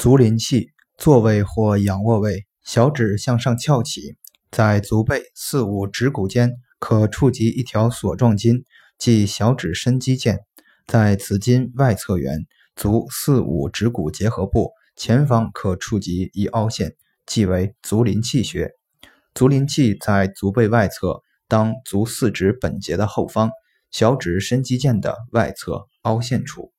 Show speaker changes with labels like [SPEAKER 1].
[SPEAKER 1] 足临泣坐位或仰卧位小指向上翘起在足背四五趾骨间可触及一条索状筋即小指伸肌腱在此筋外侧缘足四五趾骨结合部前方可触及一凹陷即为足临泣穴。足临泣在足背外侧当足四指本节的后方小指伸肌腱的外侧凹陷处。